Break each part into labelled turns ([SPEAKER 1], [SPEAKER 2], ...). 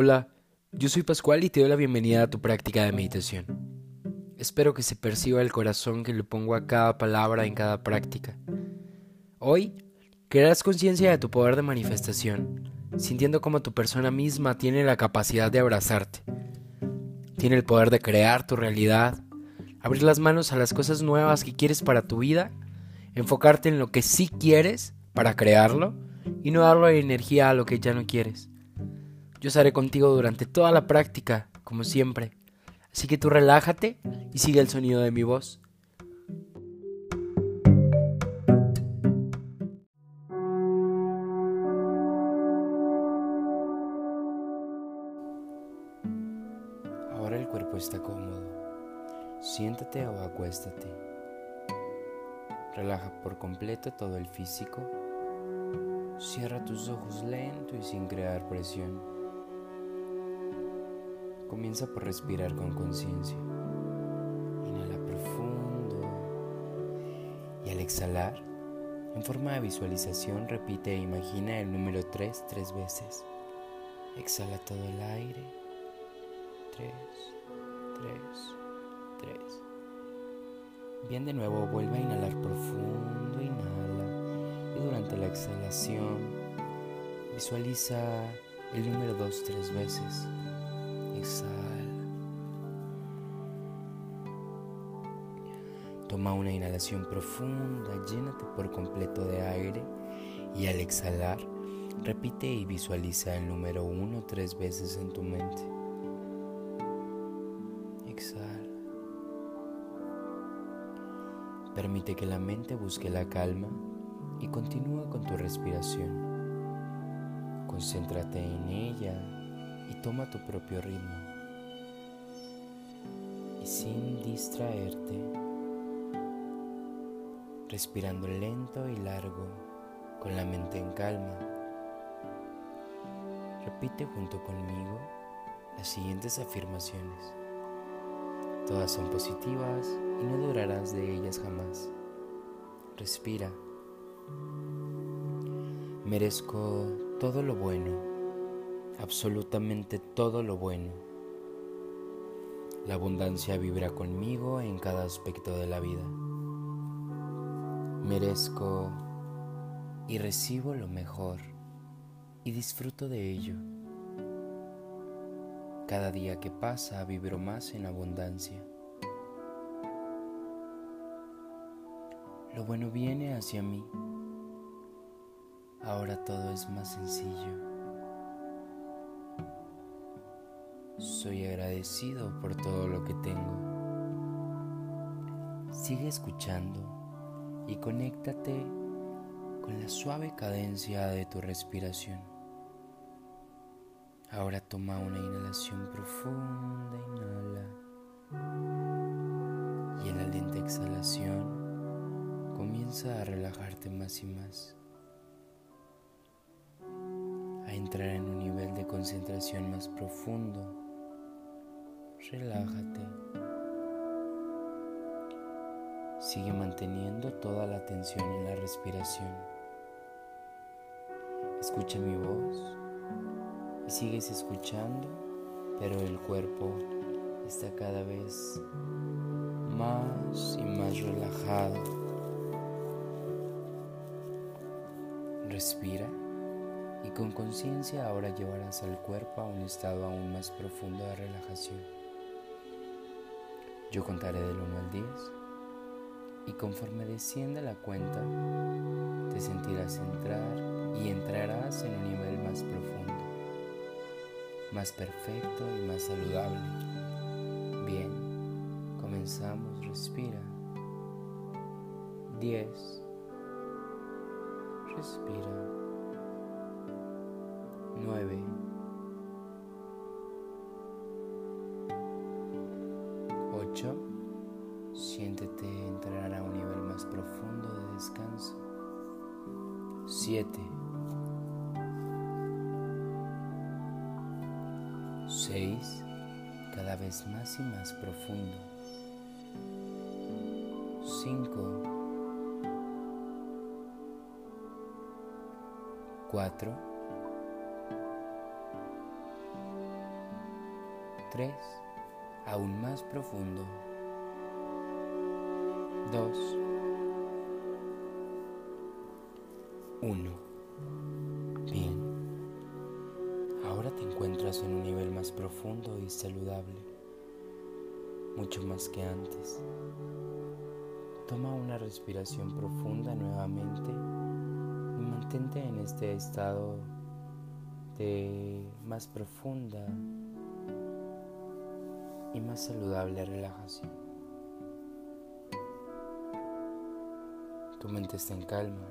[SPEAKER 1] Hola, yo soy Pascual y te doy la bienvenida a tu práctica de meditación. Espero que se perciba el corazón que le pongo a cada palabra en cada práctica. Hoy, crearás conciencia de tu poder de manifestación, sintiendo como tu persona misma tiene la capacidad de abrazarte. Tiene el poder de crear tu realidad, abrir las manos a las cosas nuevas que quieres para tu vida, enfocarte en lo que sí quieres para crearlo y no darle energía a lo que ya no quieres. Yo estaré contigo durante toda la práctica, como siempre. Así que tú relájate y sigue el sonido de mi voz. Ahora el cuerpo está cómodo. Siéntate o acuéstate. Relaja por completo todo el físico. Cierra tus ojos lento y sin crear presión. Comienza por respirar con conciencia. Inhala profundo y al exhalar, en forma de visualización, repite e imagina el número 3 tres veces. Exhala todo el aire. 3, 3, 3. Bien de nuevo, vuelve a inhalar profundo, inhala. Y durante la exhalación, visualiza el número 2 tres veces. Toma una inhalación profunda, llénate por completo de aire y al exhalar, repite y visualiza el número uno tres veces en tu mente. Exhala. Permite que la mente busque la calma y continúa con tu respiración. Concéntrate en ella y toma tu propio ritmo. Y sin distraerte, respirando lento y largo, con la mente en calma, repite junto conmigo las siguientes afirmaciones. Todas son positivas y no durarás de ellas jamás. Respira. Merezco todo lo bueno absolutamente todo lo bueno. La abundancia vibra conmigo en cada aspecto de la vida. Merezco y recibo lo mejor y disfruto de ello. Cada día que pasa vibro más en abundancia. Lo bueno viene hacia mí. Ahora todo es más sencillo. Soy agradecido por todo lo que tengo. Sigue escuchando y conéctate con la suave cadencia de tu respiración. Ahora toma una inhalación profunda, inhala. Y en la lenta exhalación comienza a relajarte más y más. A entrar en un nivel de concentración más profundo relájate. Sigue manteniendo toda la atención en la respiración. Escucha mi voz y sigues escuchando, pero el cuerpo está cada vez más y más relajado. Respira y con conciencia ahora llevarás al cuerpo a un estado aún más profundo de relajación. Yo contaré del 1 al 10 y conforme descienda la cuenta, te sentirás entrar y entrarás en un nivel más profundo, más perfecto y más saludable. Bien, comenzamos, respira. 10. Respira. 9. 8. Siéntete entrar a un nivel más profundo de descanso. 7. 6. Cada vez más y más profundo. 5. 4. 3. Aún más profundo. 2. 1. Bien. Ahora te encuentras en un nivel más profundo y saludable, mucho más que antes. Toma una respiración profunda nuevamente y mantente en este estado de más profunda y más saludable relajación. Tu mente está en calma.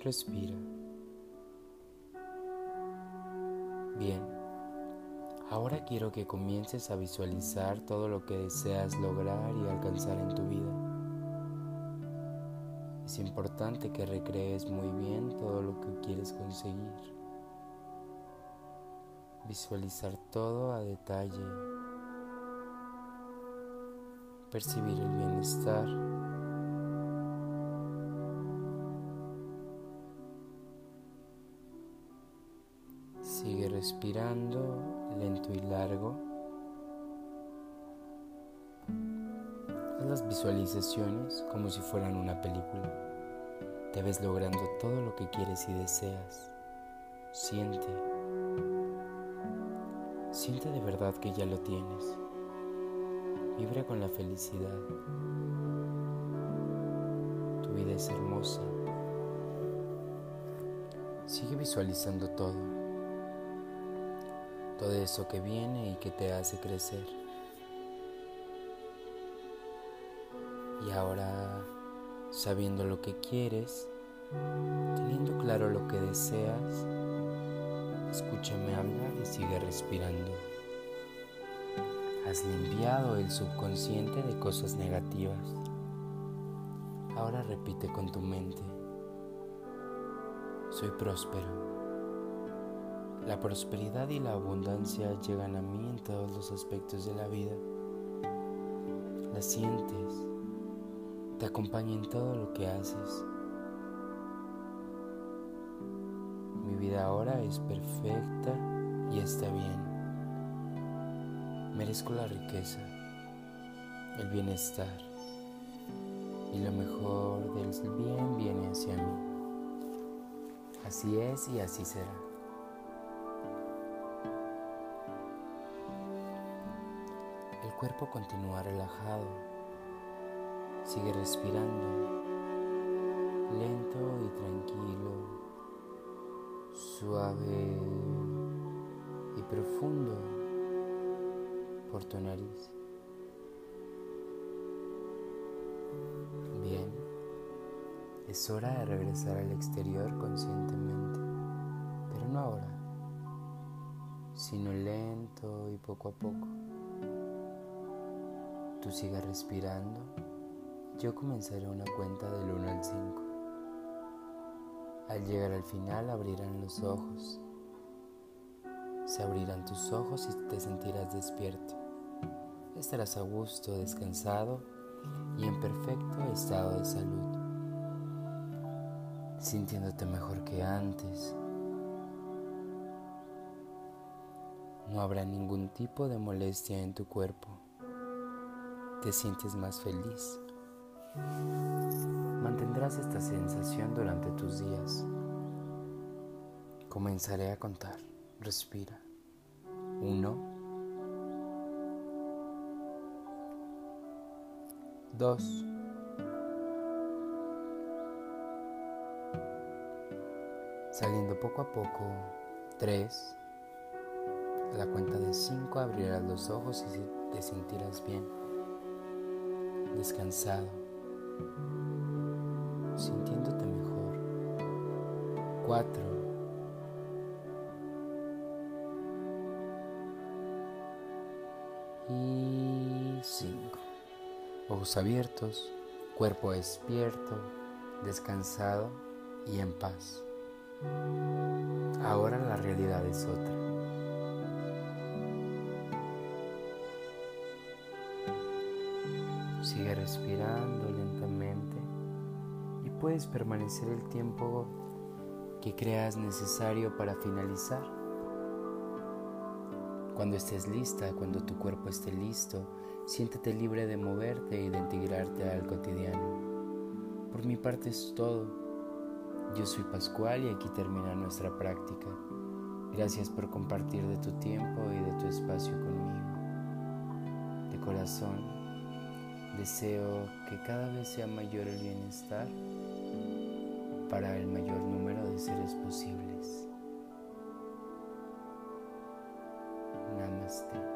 [SPEAKER 1] Respira. Bien, ahora quiero que comiences a visualizar todo lo que deseas lograr y alcanzar en tu vida. Es importante que recrees muy bien todo lo que quieres conseguir. Visualizar todo a detalle. Percibir el bienestar. Sigue respirando lento y largo. las visualizaciones como si fueran una película. Te ves logrando todo lo que quieres y deseas. Siente. Siente de verdad que ya lo tienes. Vibra con la felicidad. Tu vida es hermosa. Sigue visualizando todo. Todo eso que viene y que te hace crecer. Y ahora, sabiendo lo que quieres, teniendo claro lo que deseas, escúchame hablar y sigue respirando. Has limpiado el subconsciente de cosas negativas. Ahora repite con tu mente. Soy próspero. La prosperidad y la abundancia llegan a mí en todos los aspectos de la vida. La sientes te acompaña en todo lo que haces. Mi vida ahora es perfecta y está bien. Merezco la riqueza, el bienestar y lo mejor del bien viene hacia mí. Así es y así será. El cuerpo continúa relajado Sigue respirando lento y tranquilo, suave y profundo por tu nariz. Bien, es hora de regresar al exterior conscientemente, pero no ahora, sino lento y poco a poco. Tú sigas respirando yo comenzaré una cuenta del 1 al 5. Al llegar al final abrirán los ojos. Se abrirán tus ojos y te sentirás despierto. Estarás a gusto, descansado y en perfecto estado de salud, sintiéndote mejor que antes. No habrá ningún tipo de molestia en tu cuerpo. Te sientes más feliz, Mantendrás esta sensación durante tus días. Comenzaré a contar. Respira. Uno. Dos. Saliendo poco a poco. Tres. A la cuenta de cinco abrirás los ojos y te sentirás bien. Descansado sintiéndote mejor. Cuatro. Y cinco. Ojos abiertos, cuerpo despierto, descansado y en paz. Ahora la realidad es otra. Sigue respirando lentamente y puedes permanecer el tiempo que creas necesario para finalizar. Cuando estés lista, cuando tu cuerpo esté listo, siéntete libre de moverte y de integrarte al cotidiano. Por mi parte es todo. Yo soy Pascual y aquí termina nuestra práctica. Gracias por compartir de tu tiempo y de tu espacio conmigo. De corazón, deseo que cada vez sea mayor el bienestar para el mayor número de seres posibles. Namaste.